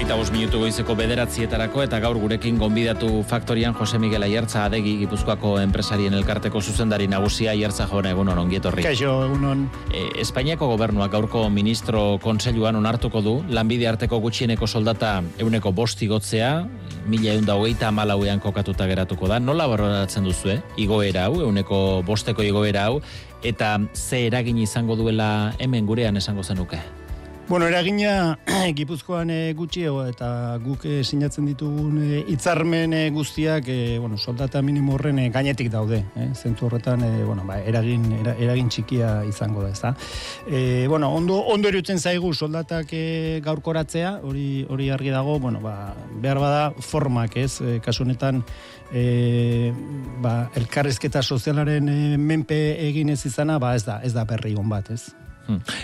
Hogeita bos minutu goizeko bederatzietarako eta gaur gurekin gonbidatu faktorian Jose Miguel Aiertza adegi Gipuzkoako enpresarien elkarteko zuzendari nagusia Aiertza jona egunon ongietorri. Kaixo egunon. E, Espainiako gobernuak gaurko ministro konseiluan onartuko du lanbide arteko gutxieneko soldata euneko bosti gotzea, mila egun da hogeita amalauean kokatuta geratuko da. Nola baloratzen duzu, eh? Igoera hau, euneko bosteko igoera hau, eta ze eragin izango duela hemen gurean esango zenuke? Bueno, eragina Gipuzkoan e, gutxiago eta guk e, sinatzen ditugun e, hitzarmen guztiak e, bueno, soldata minimo horren e, gainetik daude, eh? zentu horretan e, bueno, ba, eragin, eragin txikia izango da, ezta. E, bueno, ondo ondo erutzen zaigu soldatak e, gaurkoratzea, hori hori argi dago, bueno, ba, behar bada formak, ez? E, kasu honetan e, ba, elkarrezketa sozialaren e, menpe egin ez izana, ba, ez da, ez da berri on bat, ez?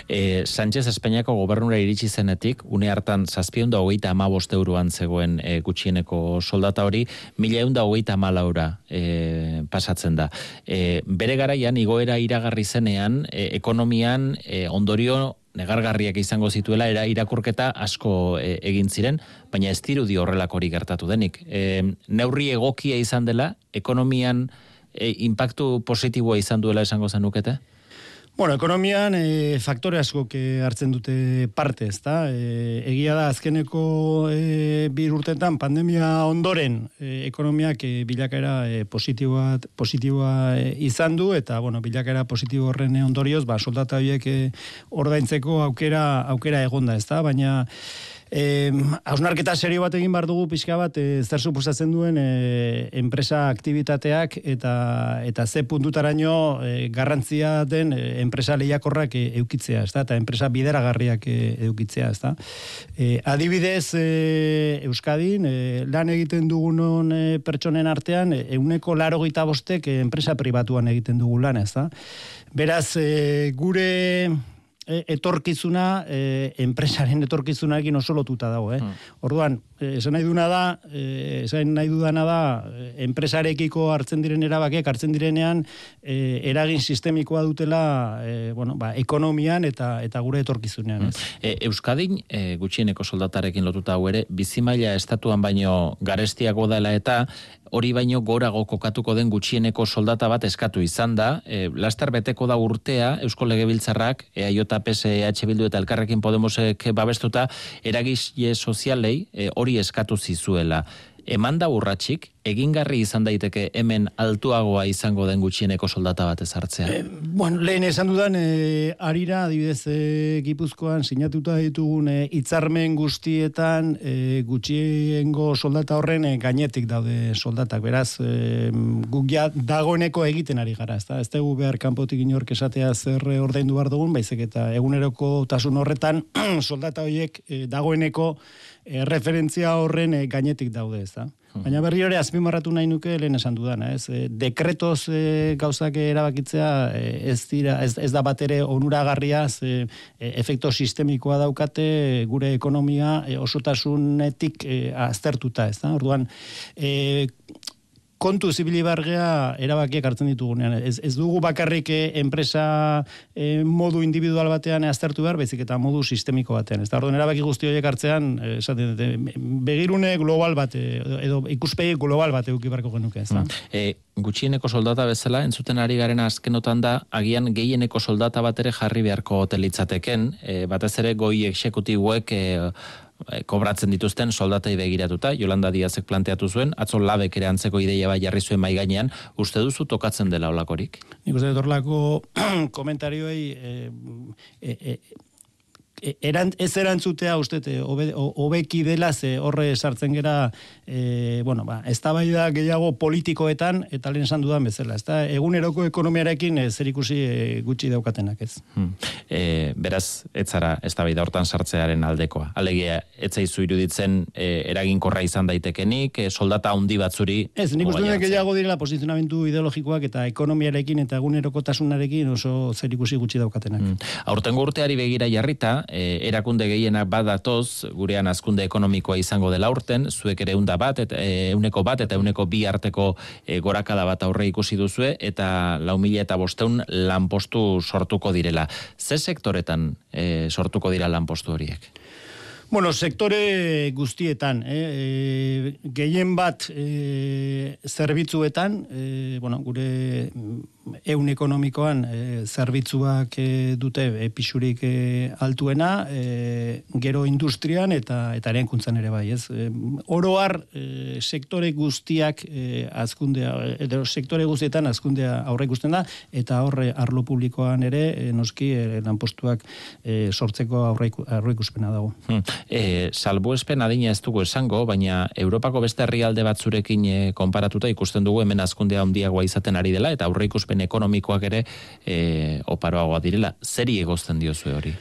E, Sánchez Espainiako gobernura iritsi zenetik, une hartan zazpion da hogeita ama euroan zegoen e, gutxieneko soldata hori, mila egun da hogeita ama laura e, pasatzen da. E, bere garaian, igoera iragarri zenean, e, ekonomian e, ondorio negargarriak izango zituela era irakurketa asko e, egin ziren, baina ez dirudi horrelakori gertatu denik. E, neurri egokia izan dela, ekonomian e, impactu positiboa izan duela esango zenukete? Bueno, ekonomian e, faktore asko hartzen dute parte, ezta? E, egia da azkeneko e, bir urtetan pandemia ondoren e, ekonomiak e, bilakaera e, positiboa, positiboa e, izan du eta bueno, bilakaera positibo horren ondorioz, ba soldata horiek e, ordaintzeko aukera aukera egonda, ezta? Baina Eh, hausnarketa serio bat egin bar dugu pixka bat eh, zer suposatzen duen eh, enpresa aktivitateak eta eta ze puntutaraino eh, garrantzia den eh, enpresa lehiakorrak eh, eukitzea, ezta? Eta enpresa bideragarriak eh, eukitzea, ezta? Eh, adibidez eh, Euskadin eh, lan egiten dugunon eh, pertsonen artean ehuneko eh, laro bostek eh, enpresa pribatuan egiten dugu lan, ezta? Beraz, eh, gure E, etorkizuna e, enpresaren etorkizunarekin oso lotuta dago, eh. Hmm. Orduan, e, esan nahi duna da, e, esan nahi dudana da enpresarekiko hartzen diren erabakiak hartzen direnean e, eragin sistemikoa dutela, e, bueno, ba, ekonomian eta eta gure etorkizunean, hmm. E, Euskadin e, gutxieneko soldatarekin lotuta hau ere, bizimaila estatuan baino garestiago dela eta hori baino gorago kokatuko den gutxieneko soldata bat eskatu izan da, e, laster beteko da urtea Eusko Legebiltzarrak, EAJ, PS, EH Bildu eta Elkarrekin Podemosek babestuta, eragizle sozialei e, hori eskatu zizuela. Eman da urratxik, egingarri izan daiteke hemen altuagoa izango den gutxieneko soldata bat ezartzea? E, bueno, lehen esan dudan, e, arira, adibidez, e, gipuzkoan, sinatuta ditugun hitzarmen guztietan e, gutxiengo soldata horren e, gainetik daude soldatak. Beraz, e, guk ja dagoeneko egiten ari gara, ez da? Ez dugu behar kanpotik inork esatea zer ordaindu behar dugun, baizik eta eguneroko tasun horretan soldata horiek e, dagoeneko e, referentzia horren e, gainetik daude, ez da? Hmm. Baina berri hori azpimarratu nahi nuke lehen esan dudana, ez? E, dekretoz e, gauzak erabakitzea ez dira, ez, ez da bat ere onuragarria, e, efekto sistemikoa daukate gure ekonomia e, osotasunetik e, aztertuta, ez da? Orduan, e, kontu zibili bargea erabakiak hartzen ditugunean. Ez, ez dugu bakarrik eh, enpresa eh, modu individual batean aztertu behar, bezik eta modu sistemiko batean. Ez da, orduan erabaki guzti horiek hartzean, eh, esaten, begirune global bat, edo ikuspegi global bat eduki barko genuke. Ez da? Mm. E, gutxieneko soldata bezala, entzuten ari garen azkenotan da, agian gehieneko soldata bat ere jarri beharko hotelitzateken, e, batez ere goi eksekutibuek e, kobratzen dituzten soldatai begiratuta, Jolanda Diazek planteatu zuen, atzo labek ere antzeko ideia bai jarri zuen mai gainean, uste duzu tokatzen dela olakorik? Nik uste dut horlako komentarioei e, e, E, eran, ez erantzutea uste hobeki dela ze horre sartzen gera e, bueno, ba, ez da bai da gehiago politikoetan eta lehen esan dudan bezala ez da eguneroko ekonomiarekin e, zer ikusi e, gutxi daukatenak ez? Hmm. e, beraz ez zara ez da bai da hortan sartzearen aldekoa. Alegia ez zaizu iruditzen e, eraginkorra izan daitekenik e, soldata handi batzuri ez nik uste dut gehiago direla posizionamentu ideologikoak eta ekonomiarekin eta eguneroko tasunarekin oso zer ikusi gutxi daukatenak. Hmm. aurten urteari begira jarrita e, erakunde gehienak badatoz, gurean azkunde ekonomikoa izango dela urten, zuek ere unda bat, eta e, euneko bat, eta euneko bi arteko e, gorakada bat aurre ikusi duzue, eta lau mila eta bosteun lanpostu sortuko direla. Ze sektoretan e, sortuko dira lanpostu horiek? Bueno, sektore guztietan, eh? e, gehien bat e, zerbitzuetan, e, bueno, gure eun ekonomikoan e, zerbitzuak e, dute e, pixurik e, altuena, e, gero industrian eta eta erenkuntzan ere bai, ez? E, oroar e, sektore guztiak e, azkundea, edo sektore guztietan azkundea aurre ikusten da, eta horre arlo publikoan ere, e, noski, e, lanpostuak e, sortzeko aurre ikuspena dago. Hmm. E, salbu espen adina ez dugu esango, baina Europako beste herrialde batzurekin e, konparatuta ikusten dugu hemen azkundea handiagoa izaten ari dela, eta aurre ikuspen ekonomikoak ere e, oparoagoa direla. Zeri egozten diozue hori?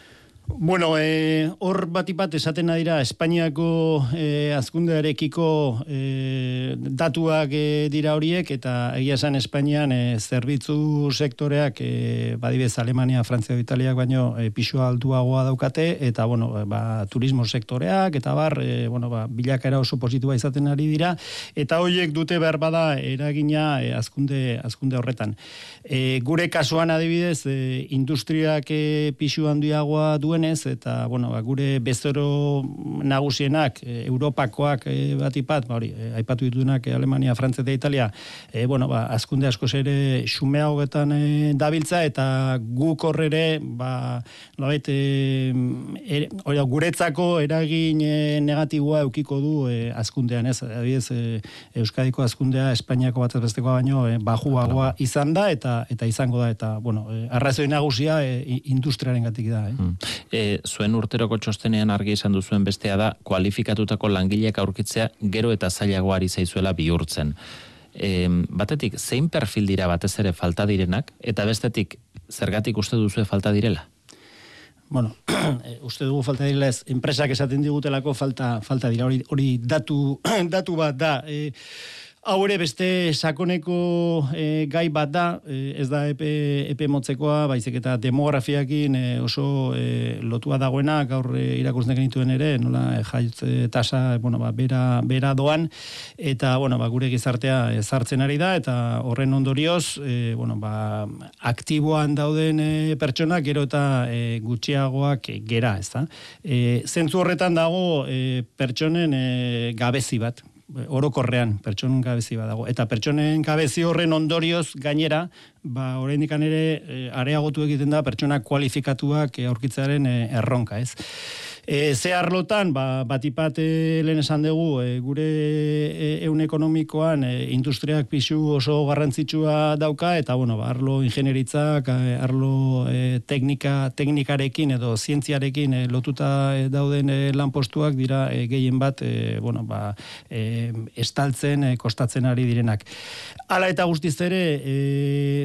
Bueno, eh, hor bat ipat esaten dira Espainiako eh, azkundearekiko eh, datuak eh, dira horiek eta egia esan Espainian eh, zerbitzu sektoreak eh, badibez Alemania, Frantzia, Italiak baino eh, pisua altuagoa daukate eta bueno, ba, turismo sektoreak eta bar, eh, bueno, ba, bilakera oso positua izaten ari dira eta horiek dute behar bada eragina eh, azkunde, azkunde horretan. Eh, gure kasuan adibidez, eh, industriak eh, pisu handiagoa duen duenez, eta, bueno, ba, gure bezoro nagusienak, e, Europakoak e, bat ipat, ba, hori, e, aipatu ditunak Alemania, Frantzia eta Italia, e, bueno, ba, azkunde asko ere xumeagoetan e, dabiltza, eta guk horrere, ba, labet, e, er, guretzako eragin negatiboa eukiko du e, azkundean, ez, adibidez, e, Euskadiko azkundea, Espainiako bat bestekoa baino, e, bajuagoa izan da, eta eta izango da, eta, bueno, e, arrazoi nagusia e, industriaren gatik da. Eh? Hmm e, zuen urteroko txostenean argi izan duzuen bestea da, kualifikatutako langileak aurkitzea gero eta zailagoari zaizuela bihurtzen. E, batetik, zein perfil dira batez ere falta direnak, eta bestetik, zergatik uste duzu falta direla? Bueno, e, uste dugu falta direla ez, enpresak esaten digutelako falta, falta dira, hori, hori datu, datu bat da. E, Hau ere beste sakoneko e, gai bat da, e, ez da epe, epe motzekoa, baizik eta demografiakin e, oso e, lotua dagoena, gaur e, irakurtzen genituen ere, nola jaiotze tasa, bueno, ba, bera, bera doan, eta bueno, ba, gure gizartea ezartzen ari da, eta horren ondorioz, e, bueno, ba, aktiboan dauden e, pertsonak, gero eta e, gutxiagoak gera, ez da. E, zentzu horretan dago e, pertsonen e, gabezi bat, orokorrean pertsonen gabezi badago. Eta pertsonen gabezi horren ondorioz gainera ba oraindik ere e, areagotu egiten da pertsona kualifikatuak aurkitzaren e, erronka ez E, ze arlotan, ba, batipat e, lehen esan dugu, e, gure eun ekonomikoan e, industriak pixu oso garrantzitsua dauka, eta bueno, ba, arlo ingenieritzak, e, arlo e, teknika, teknikarekin edo zientziarekin e, lotuta e, dauden lanpostuak dira gehien bat, bueno, ba, estaltzen, kostatzen ari direnak. Hala eta guztiz ere,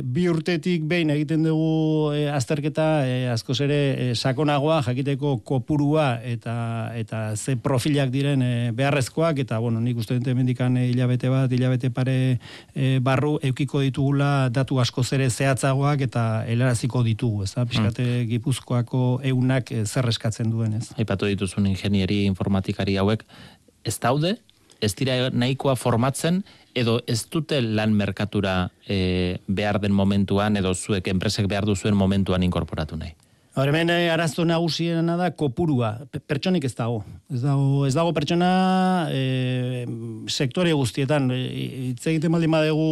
bi urtetik behin egiten dugu azterketa, askoz ere, sakonagoa, jakiteko kopurua eta eta ze profilak diren e, beharrezkoak eta bueno, nik uste dut hemendikan e, hilabete bat, hilabete pare e, barru eukiko ditugula datu asko zere zehatzagoak eta helaraziko ditugu, ez da? Piskate hmm. Gipuzkoako eunak e, zer eskatzen duen, ez? Aipatu dituzun ingenieri informatikari hauek ez daude ez dira nahikoa formatzen edo ez dute lan merkatura e, behar den momentuan edo zuek enpresek behar duzuen momentuan inkorporatu nahi. Hor hemen eh, arazo nagusiena da kopurua, pertsonik ez dago. Ez dago, ez dago pertsona e, sektore guztietan. E, hitz egiten baldin badegu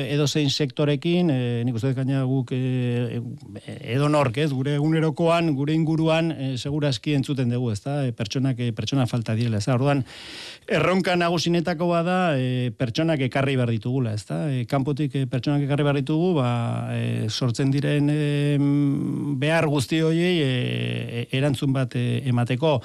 edo zein sektorekin, e, nik uste gaina guk e, edo nork, ez, gure egunerokoan, gure inguruan, e, segura eski entzuten dugu, ez da, e, pertsonak, e, pertsona falta direla, ez da, orduan, erronka nagusinetako bada e, pertsonak ekarri behar ditugula, ez da? E, kanpotik e, pertsonak ekarri behar ditugu, ba, sortzen diren behar guzti horiei e, e, erantzun bat e, emateko.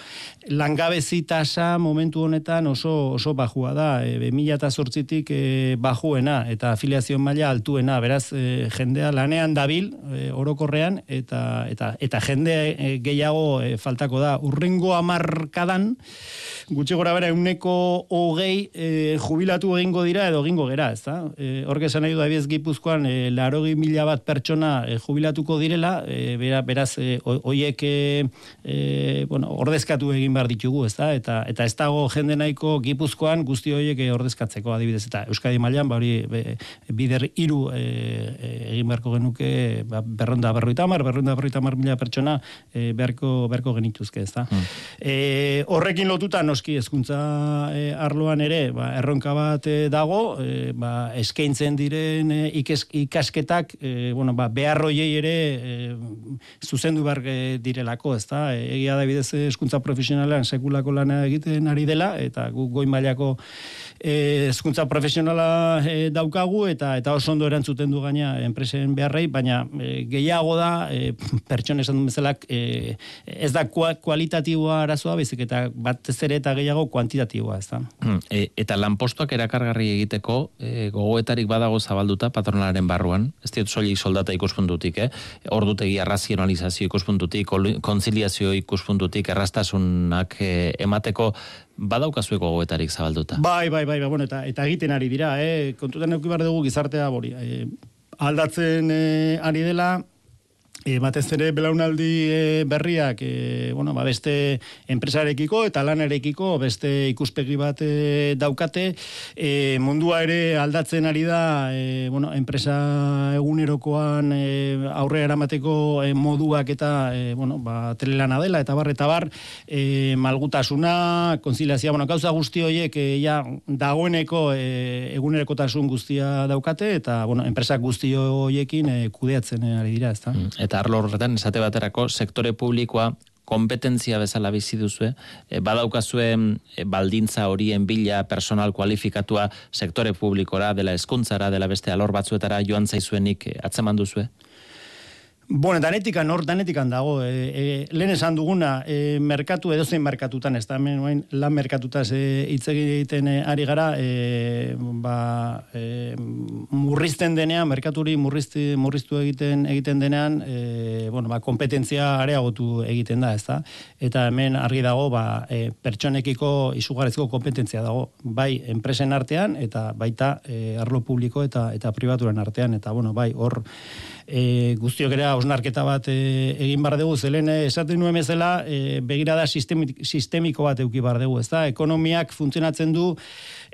Langabezi tasa momentu honetan oso oso bajua da, e, mila eta sortzitik e, bajuena, eta afiliazio maila altuena, beraz, e, jendea lanean dabil, e, orokorrean, eta, eta, eta jende e, gehiago e, faltako da. Urrengo amarkadan, gutxi gora bera euneko hogei e, jubilatu egingo dira edo egingo gera, ez da? E, Horke esan nahi du abiez gipuzkoan, e, larogi mila bat pertsona e, jubilatuko direla, e, bera, beraz, e, oiek e, e, bueno, ordezkatu egin behar ditugu, ez da? Eta, eta ez dago jende nahiko gipuzkoan guzti horiek e, ordezkatzeko adibidez, eta Euskadi mailan ba hori bider hiru e, egin beharko genuke ba, berronda berroita mar, berronda berroita mar mila pertsona e, beharko, beharko genituzke, ez da? Hmm. E, horrekin lotuta noski hezkuntza e, arloan ere ba, erronka bat e, dago e, ba, eskaintzen diren e, ikasketak e, bueno, ba, beharroiei ere e, zuzendu behar direlako ez da egia da bidez hezkuntza profesionalean sekulako lana egiten ari dela eta gu goi mailako hezkuntza profesionala e, daukagu eta eta oso ondo erantzuten du gaina enpresen beharrei baina e, gehiago da e, pertsona esan bezalak e, ez da kualitatiboa arazoa bezik eta bat ere eta gehiago kuantitatiboa, ez da. Hmm, e, eta lanpostuak erakargarri egiteko e, gogoetarik badago zabalduta patronalaren barruan, ez diot soilik soldata ikuspuntutik, eh? ordutegi arrazionalizazio ikuspuntutik, konziliazio ikuspuntutik, errastasunak e, emateko badaukazueko gogoetarik zabalduta. Bai, bai, bai, bai, bueno, eta, eta egiten ari dira, eh? kontutan eukibar dugu gizartea bori. Eh, aldatzen eh, ari dela, E, batez ere belaunaldi e, berriak e, bueno, ba beste enpresarekiko eta lanarekiko beste ikuspegi bat e, daukate e, mundua ere aldatzen ari da e, bueno, enpresa egunerokoan e, aurre eramateko e, moduak eta e, bueno, ba, telelana dela eta bar eta bar e, malgutasuna konziliazia bueno, gauza guzti horiek e, ja, dagoeneko e, egunerokotasun guztia daukate eta bueno, enpresak guzti horiekin e, kudeatzen ari dira ezta? Mm, eta arlo horretan esate baterako sektore publikoa kompetentzia bezala bizi duzu, e, badaukazue e, baldintza horien bila personal kualifikatua sektore publikora, dela eskuntzara, dela beste alor batzuetara joan zaizuenik e, atzeman duzu? Bueno, danetikan, hor danetikan dago. E, e, lehen esan duguna, e, merkatu, edo zein merkatutan, ez da, hemen, lan merkatutaz e, hitz egiten e, ari gara, e, ba, e, murrizten denean, merkaturi murrizti, murriztu egiten egiten denean, e, bueno, ba, kompetentzia areagotu egiten da, ez da. Eta hemen argi dago, ba, e, pertsonekiko izugarrezko kompetentzia dago, bai, enpresen artean, eta baita, e, arlo publiko eta eta pribaturen artean, eta, bueno, bai, hor, e, guztiok ere osnarketa bat e, egin bar dugu, zelen e, esaten nuen bezala, e, begirada sistemiko bat euki bar dugu, ez da? Ekonomiak funtzionatzen du,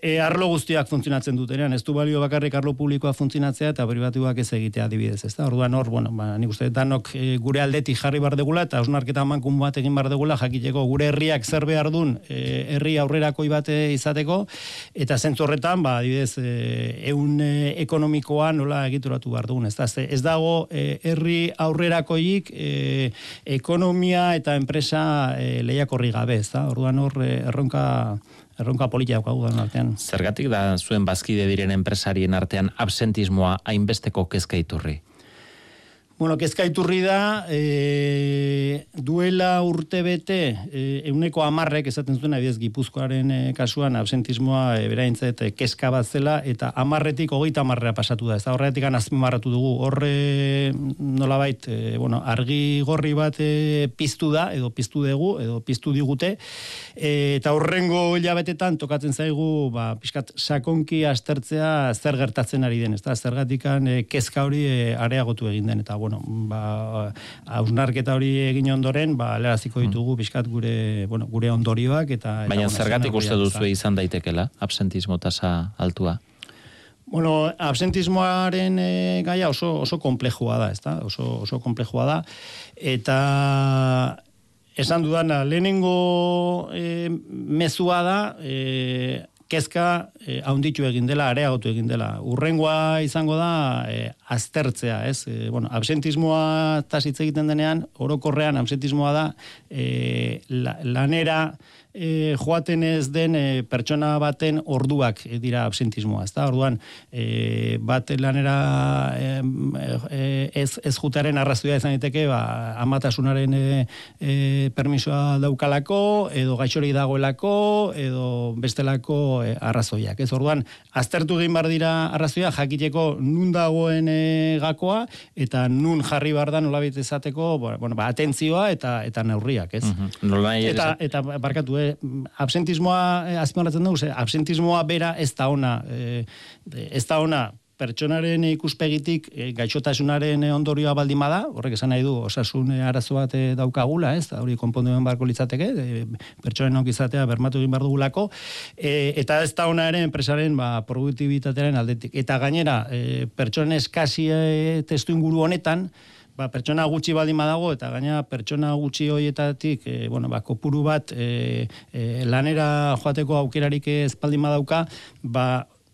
e, arlo guztiak funtzionatzen dutenean, ez du balio bakarrik arlo publikoa funtzionatzea eta privatuak ez egitea adibidez, ez da? Orduan hor, bueno, ba, nik uste danok e, gure aldetik jarri bar degula eta osnarketa mankun bat egin bar degula, jakiteko gure herriak zer behar dun, e, herri aurrerakoi bate izateko, eta zentzu horretan, ba, adibidez, e, eun e, ekonomikoa nola egituratu behar dugun, ez da? Ez dago e, herri aurrerakoik e, ekonomia eta enpresa e, lehiakorri gabe, ez da? Orduan hor, e, erronka erronka politia daukagu da artean. Zergatik da zuen bazkide diren enpresarien artean absentismoa hainbesteko kezka iturri? Bueno, kezka iturri da, e, duela urte bete, e, euneko amarrek esaten zuen, abiez, gipuzkoaren e, kasuan, absentismoa e, beraintzet e, kezka bat zela, eta amarretik hogeita amarrea pasatu da. Ez da horretik marratu dugu. Horre, nolabait, e, bueno, argi gorri bat e, piztu da, edo piztu dugu, edo piztu digute, e, eta horrengo hilabetetan tokatzen zaigu, ba, pixkat, sakonki astertzea zer gertatzen ari den, ez da, zergatikan e, kezka hori e, areagotu egin den, eta bueno, ba, hausnarketa hori egin ondoren, ba, leraziko ditugu bizkat gure, bueno, gure ondorioak eta... Baina zergatik uste duzu izan daitekela, absentismo tasa altua? Bueno, absentismoaren e, gaia oso, oso komplejua da, ezta? Oso, oso komplejua da. Eta esan dudana, lehenengo e, mezua da, e, kezka e, haunditu egin dela, areagotu egin dela. Urrengoa izango da e, aztertzea, ez? E, bueno, absentismoa tasitze egiten denean, orokorrean absentismoa da e, lanera e, joaten ez den e, pertsona baten orduak e, dira absentismoa, ezta? Orduan, e, bat lanera e, ez, ez jutaren arrazoia izan daiteke, ba, amatasunaren e, e, permisoa daukalako, edo gaixori dagoelako, edo bestelako e, arrazoiak. Ez orduan, aztertu egin bar dira arrazoia, jakiteko nun dagoen e, gakoa, eta nun jarri bar da nolabit izateko, bueno, ba, atentzioa eta eta neurriak, ez? Uh -huh. eta, eta barkatu, eh, absentismoa e, azpimarratzen dugu, ze, absentismoa bera ez da ona, e, ez da ona, pertsonaren ikuspegitik e, gaixotasunaren ondorioa baldin bada, horrek esan nahi du osasun arazo bat e, daukagula, ez? Hori konpondu barko litzateke, e, pertsonen onkizatea bermatu egin bar dugulako, e, eta ez da ona ere enpresaren ba produktibitatearen aldetik. Eta gainera, e, pertsonen eskasi e, testu inguru honetan, ba, pertsona gutxi baldin badago eta gaina pertsona gutxi hoietatik e, bueno, ba, kopuru bat e, e, lanera joateko aukerarik ez baldin badauka, ba,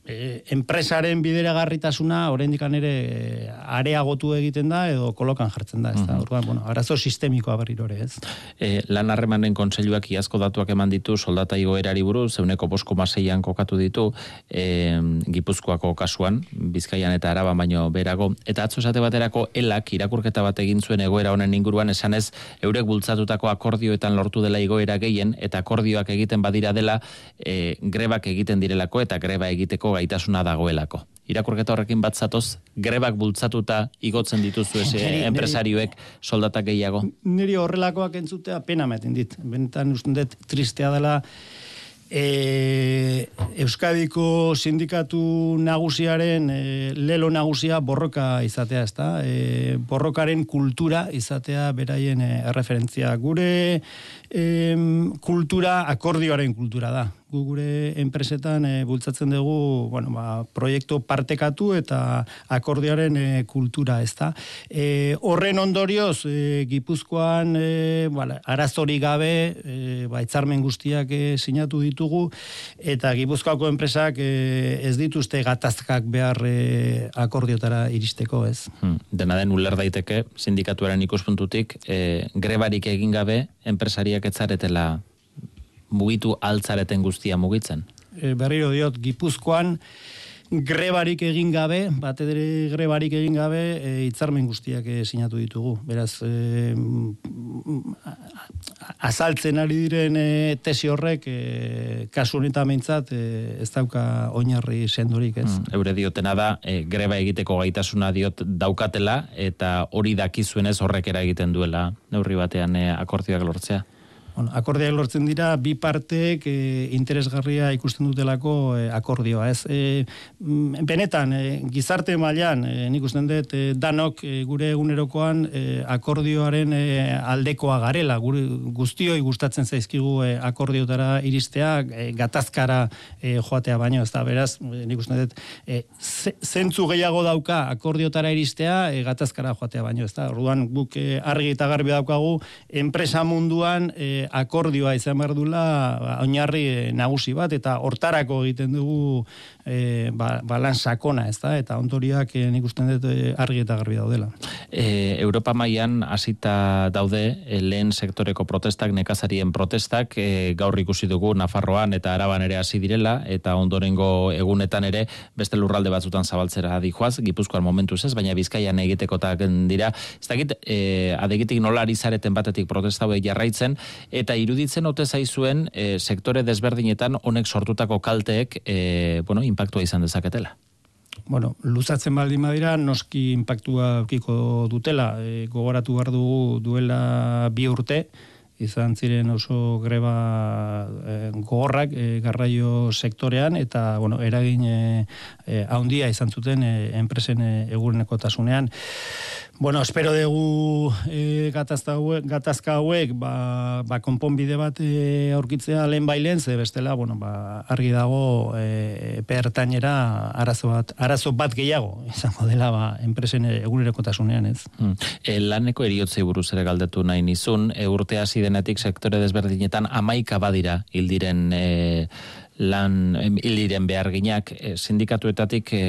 e, enpresaren bideragarritasuna oraindik ere e, areagotu egiten da edo kolokan jartzen da, ez da. Mm bueno, arazo sistemikoa berriro ere, ez. E, lan harremanen kontseiluak iazko datuak eman ditu soldata igoerari buruz, zeuneko bosko maseian kokatu ditu, e, Gipuzkoako kasuan, Bizkaian eta Araba baino berago, eta atzo esate baterako elak irakurketa bat egin zuen egoera honen inguruan esanez eurek bultzatutako akordioetan lortu dela igoera gehien eta akordioak egiten badira dela e, grebak egiten direlako eta greba egiteko gaitasuna dagoelako. Irakurketa horrekin bat zatoz, grebak bultzatuta igotzen dituzu eze enpresarioek soldatak gehiago? Niri horrelakoak entzutea pena meten dit. Benetan usten dut tristea dela e, Euskadiko sindikatu nagusiaren e, lelo nagusia borroka izatea, ezta? E, borrokaren kultura izatea beraien e, referentzia. Gure e, kultura akordioaren kultura da gu gure enpresetan e, bultzatzen dugu, bueno, ba, proiektu partekatu eta akordiaren e, kultura, ez da. E, horren ondorioz, e, Gipuzkoan e, bale, arazori gabe, e, ba, itzarmen guztiak e, sinatu ditugu, eta Gipuzkoako enpresak e, ez dituzte gatazkak behar e, akordiotara iristeko, ez. Hmm. Dena den uler daiteke, sindikatuaren ikuspuntutik, e, grebarik egin gabe, enpresariak etzaretela mugitu altzareten guztia mugitzen? E, berriro diot, Gipuzkoan grebarik egin gabe, bat edere grebarik egin gabe, e, itzarmen guztiak e, sinatu ditugu. Beraz, e, azaltzen ari diren e, tesi horrek, e, kasu honetan mentzat, e, ez dauka oinarri sendorik, ez? Mm, eure diotena da, e, greba egiteko gaitasuna diot daukatela, eta hori dakizuen ez horrek egiten duela, neurri batean e, akordioak lortzea bueno, akordiak lortzen dira bi parteek e, interesgarria ikusten dutelako e, akordioa, ez? E, benetan, e, gizarte mailan e, nik usten dut, e, danok e, gure egunerokoan e, akordioaren e, aldekoa garela, gure guztioi gustatzen zaizkigu e, akordiotara iristea, e, gatazkara e, joatea baino, ez da, beraz, nik usten dut, e, zentzu gehiago dauka akordiotara iristea, e, gatazkara joatea baino, ez da, orduan guk e, argi eta garbi daukagu, enpresa munduan, e, akordioa izan behar dula ba, oinarri eh, nagusi bat eta hortarako egiten dugu e, ba, balan sakona, ez da, eta ontoriak e, nik usten dut argi eta garbi daudela. E, Europa mailan hasita daude lehen sektoreko protestak, nekazarien protestak, e, gaur ikusi dugu Nafarroan eta Araban ere hasi direla, eta ondorengo egunetan ere beste lurralde batzutan zabaltzera dijoaz, Gipuzkoan momentu ez, baina Bizkaian egitekotak dira, ez dakit, e, adegitik nola zareten batetik protesta jarraitzen, eta iruditzen ote zaizuen e, sektore desberdinetan honek sortutako kalteek e, bueno, impactua izan dezaketela. Bueno, luzatzen baldin badira, noski impactua kiko dutela. E, gogoratu behar dugu duela bi urte, izan ziren oso greba e, gogorrak e, garraio sektorean, eta bueno, eragin e, haundia izan zuten e, enpresen e, egurneko tasunean. Bueno, espero dugu e, gatazka, hauek, gatazka hauek ba, ba konponbide bat e, aurkitzea lehen bailen, ze bestela, bueno, ba, argi dago e, pertainera arazo bat, arazo bat gehiago izango dela ba, enpresen eguneroko tasunean, ez? Hmm. E, laneko eriotzei buruz ere galdetu nahi nizun, e, urte hasi denetik sektore desberdinetan amaika badira hildiren e, lan hiliren beharginak. E, sindikatuetatik e,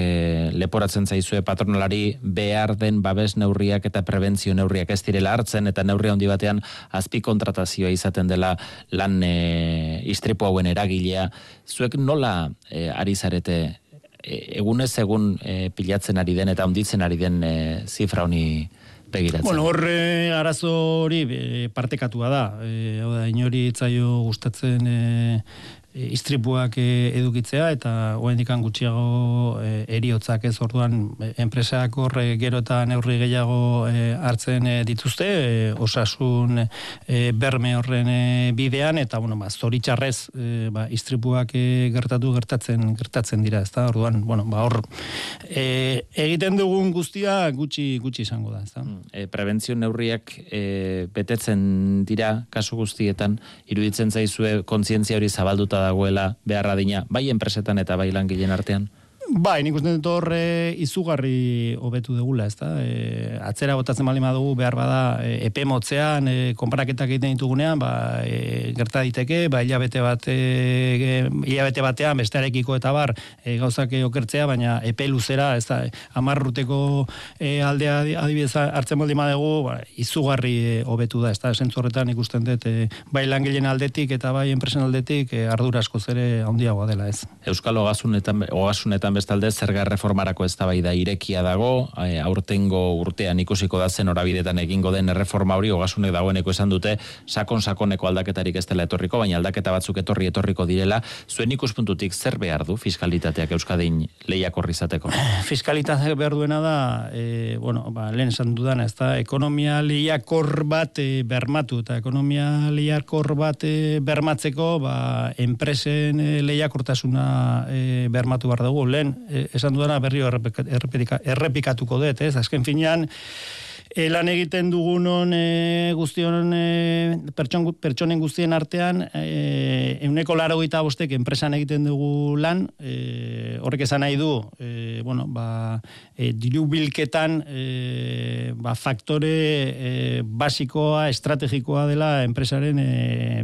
leporatzen zaizue patronalari behar den babes neurriak eta prebentzio neurriak ez direla hartzen eta neurri handi batean azpi kontratazioa izaten dela lan e, istripu hauen eragilea. Zuek nola e, ari zarete e, egunez egun e, pilatzen ari den eta onditzen ari den e, zifra honi begiratzen. Bueno, horre arazo hori partekatua da. E, hau da, inori itzaio gustatzen e, istripuak edukitzea eta oraindik gutxiago e, eriotzak ez. Orduan enpresak hor gero eta neurri gehiago hartzen dituzte osasun berme horren bidean eta bueno ba zoritxarrez ba istripuak gertatu gertatzen gertatzen dira ezta? Orduan bueno ba hor egiten dugun guztia gutxi gutxi izango da ezta? E, prebentzio neurriak betetzen dira kasu guztietan. Iruditzen zaizue kontzientzia hori zabalduta dagoela beharra dina, bai enpresetan eta bai langileen artean? Bai, nik uste dut horre izugarri hobetu degula, ez da? E, atzera botatzen bali madugu behar bada e, epe motzean, e, konparaketak egiten ditugunean, ba, e, gerta diteke, ba, hilabete, bat, e, hilabete batean, bestearekiko eta bar, e, gauzak okertzea, baina epe luzera, ez da, amarruteko e, aldea adibidez hartzen bali madugu, ba, izugarri hobetu da, ez da, horretan ikusten dut, e, bai langileen aldetik eta bai enpresen aldetik, e, ardura asko zere handiagoa dela, ez. Euskal Ogasunetan, Ogasunetan bestalde zerga reformarako eztabaida irekia dago, e, aurtengo urtean ikusiko da zen orabidetan egingo den erreforma hori ogasunek dagoeneko esan dute sakon sakoneko aldaketarik ez dela etorriko, baina aldaketa batzuk etorri etorriko direla, zuen ikuspuntutik zer behar du fiskalitateak Euskadin lehiak horri zateko? Fiskalitateak behar duena da, e, bueno, ba, lehen esan dudana, ez da, ekonomia lehiakor bat e, bermatu, eta ekonomia lehiakor bat e, bermatzeko, ba, enpresen e, lehiakortasuna e, bermatu behar dugu, lehen Eh, esan dudana berrio errepikatuko dut, ez? Azken finean, e, lan egiten dugunon e, guztion e, pertson, pertsonen guztien artean e, euneko laro gita bostek enpresan egiten dugu lan e, horrek esan nahi du e, bueno, ba, e, diru bilketan e, ba, faktore e, basikoa, estrategikoa dela enpresaren e,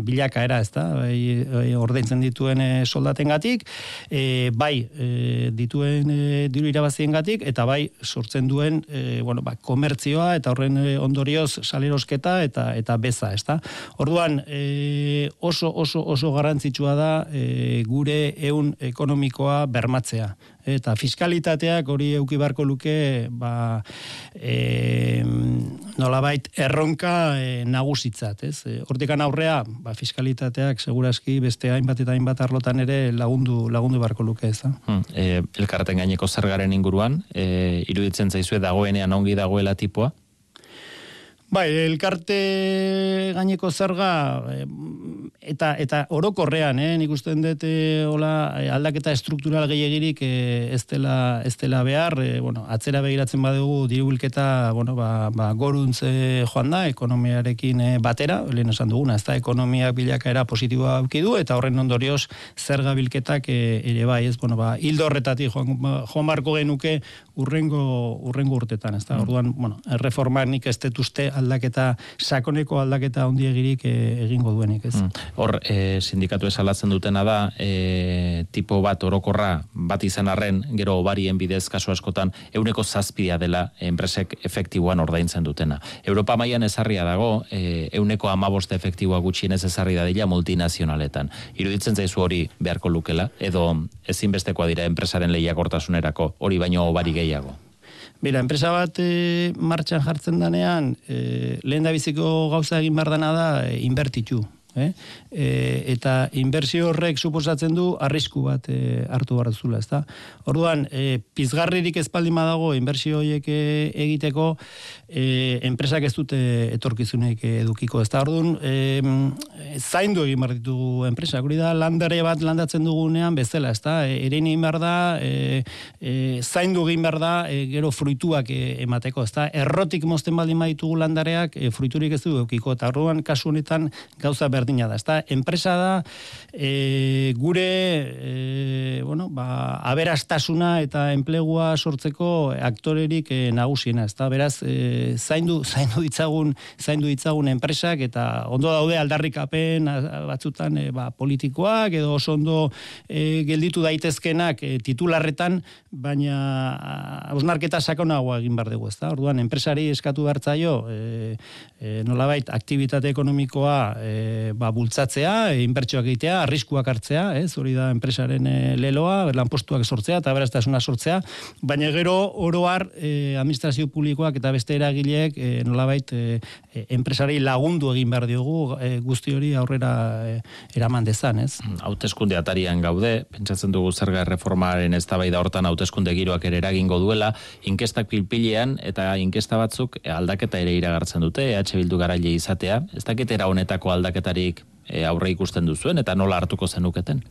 bilakaera ez da, bai, bai, ordaintzen dituen e, soldaten gatik e, bai e, dituen e, diru irabazien gatik eta bai sortzen duen e, bueno, ba, komertzioa eta horren eh, ondorioz salerosketa eta eta beza, ezta? Orduan, e, oso oso oso garrantzitsua da e, gure ehun ekonomikoa bermatzea eta fiskalitateak hori euki barko luke ba e, nolabait erronka e, nagusitzat, ez? E, hortikan aurrea, ba fiskalitateak segurazki beste hainbat eta hainbat arlotan ere lagundu lagundu barko luke, ez da? Hmm, e, elkarten gaineko zergaren inguruan, e, iruditzen zaizue dagoenean ongi dagoela tipoa? Bai, elkarte gaineko zerga eta eta orokorrean, eh, nik usten dut eh, hola eh, aldaketa estruktural gehiagirik eh, ez dela ez dela behar, eh, bueno, atzera begiratzen badugu dirubulketa, bueno, ba, ba goruntz joan da ekonomiarekin eh, batera, lehen esan duguna, ez da ekonomia bilakaera positiboa auki du eta horren ondorioz zerga bilketak eh, ere bai, ez, bueno, ba hildo horretatik joan, ba, joan barko genuke urrengo urrengo urtetan, ez da. Mm. Orduan, bueno, erreformak nik ez detuzte aldaketa sakoneko aldaketa hondiegirik e, egingo duenik, ez. Mm. Hor, e, sindikatu esalatzen dutena da, e, tipo bat orokorra bat izan arren, gero obarien bidez kasu askotan, euneko zazpidea dela enpresek efektiboan ordaintzen dutena. Europa mailan ezarria dago, e, euneko amaboste efektiboa gutxienez ezarri da dila multinazionaletan. Iruditzen zaizu hori beharko lukela, edo ezinbestekoa dira enpresaren lehiakortasunerako, hori baino obari gehiago. Mira, enpresa bat e, martxan jartzen danean, e, lehen da biziko gauza egin behar dana da e, inbertitu. Eh? E, eta inbertsio horrek suposatzen du arrisku bat e, hartu behar duzula, ezta? Orduan, e, pizgarririk ezpaldin badago inbertsio horiek e, egiteko e, enpresak ez dute etorkizunek edukiko, ezta? Orduan, e, zaindu egin behar ditugu enpresak, hori da landare bat landatzen dugunean bezala, ezta? E, erein egin behar da, e, e, zaindu egin behar da, e, gero fruituak e, emateko, ezta? Errotik mozten baldin baditugu landareak, e, fruiturik ez du edukiko, eta orduan kasu honetan gauza berdina da, ezta? Enpresa da, e, gure, e, bueno, ba, aberastasuna eta enplegua sortzeko aktorerik e, nagusiena, ezta? Beraz, e, zaindu, zaindu ditzagun, zaindu ditzagun enpresak eta ondo daude aldarrikapen batzutan e, ba, politikoak edo oso ondo e, gelditu daitezkenak e, titularretan, baina hausnarketa sakonagoa egin bar dugu, ezta? Orduan enpresari eskatu bertzaio, e, e, nolabait aktivitate ekonomikoa e, ba bultzatzea, e, inbertsioak egitea, arriskuak hartzea, ez? Hori da enpresaren e, enpleoa, lanpostuak sortzea eta beraztasuna sortzea, baina gero oroar e, administrazio publikoak eta beste eragileek e, nolabait e, enpresari lagundu egin behar diogu e, guzti hori aurrera e, eraman dezan, ez? Hauteskunde atarian gaude, pentsatzen dugu zerga reformaren eztabaida hortan hauteskunde giroak ere eragingo duela, inkestak pilpilean eta inkesta batzuk aldaketa ere iragartzen dute, EH Bildu garaile izatea, ez dakitera honetako aldaketarik e, aurre ikusten duzuen eta nola hartuko zenuketen?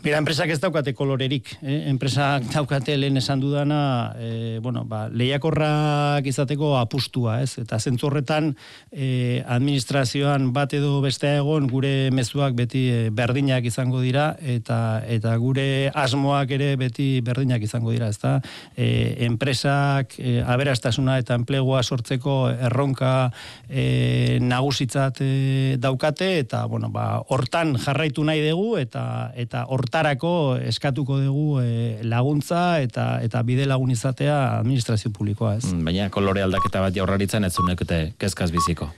Mira, enpresak ez daukate kolorerik. Eh? Enpresak daukate lehen esan dudana, eh, bueno, ba, lehiakorrak izateko apustua, ez? Eta zentzu horretan, eh, administrazioan bat edo beste egon, gure mezuak beti eh, berdinak izango dira, eta eta gure asmoak ere beti berdinak izango dira, ezta? Eh, enpresak eh, aberastasuna eta enplegua sortzeko erronka eh, nagusitzat eh, daukate, eta, bueno, ba, hortan jarraitu nahi dugu, eta eta hortan hortarako eskatuko dugu e, laguntza eta eta bide lagun izatea administrazio publikoa, ez? Mm, baina kolore aldaketa bat jaurlaritzan ez zunekete kezkaz biziko.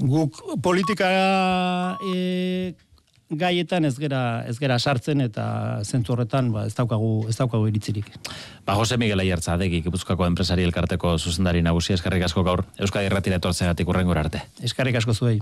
Guk politika e, gaietan ez gera ez gera sartzen eta zentzu horretan ba ez daukagu ez daukagu iritzirik. Ba Jose Miguel Ayertza adegi Gipuzkoako enpresari elkarteko zuzendari nagusi eskerrik asko gaur Euskadi Irratira etortzegatik urrengora arte. Eskerrik asko zuei.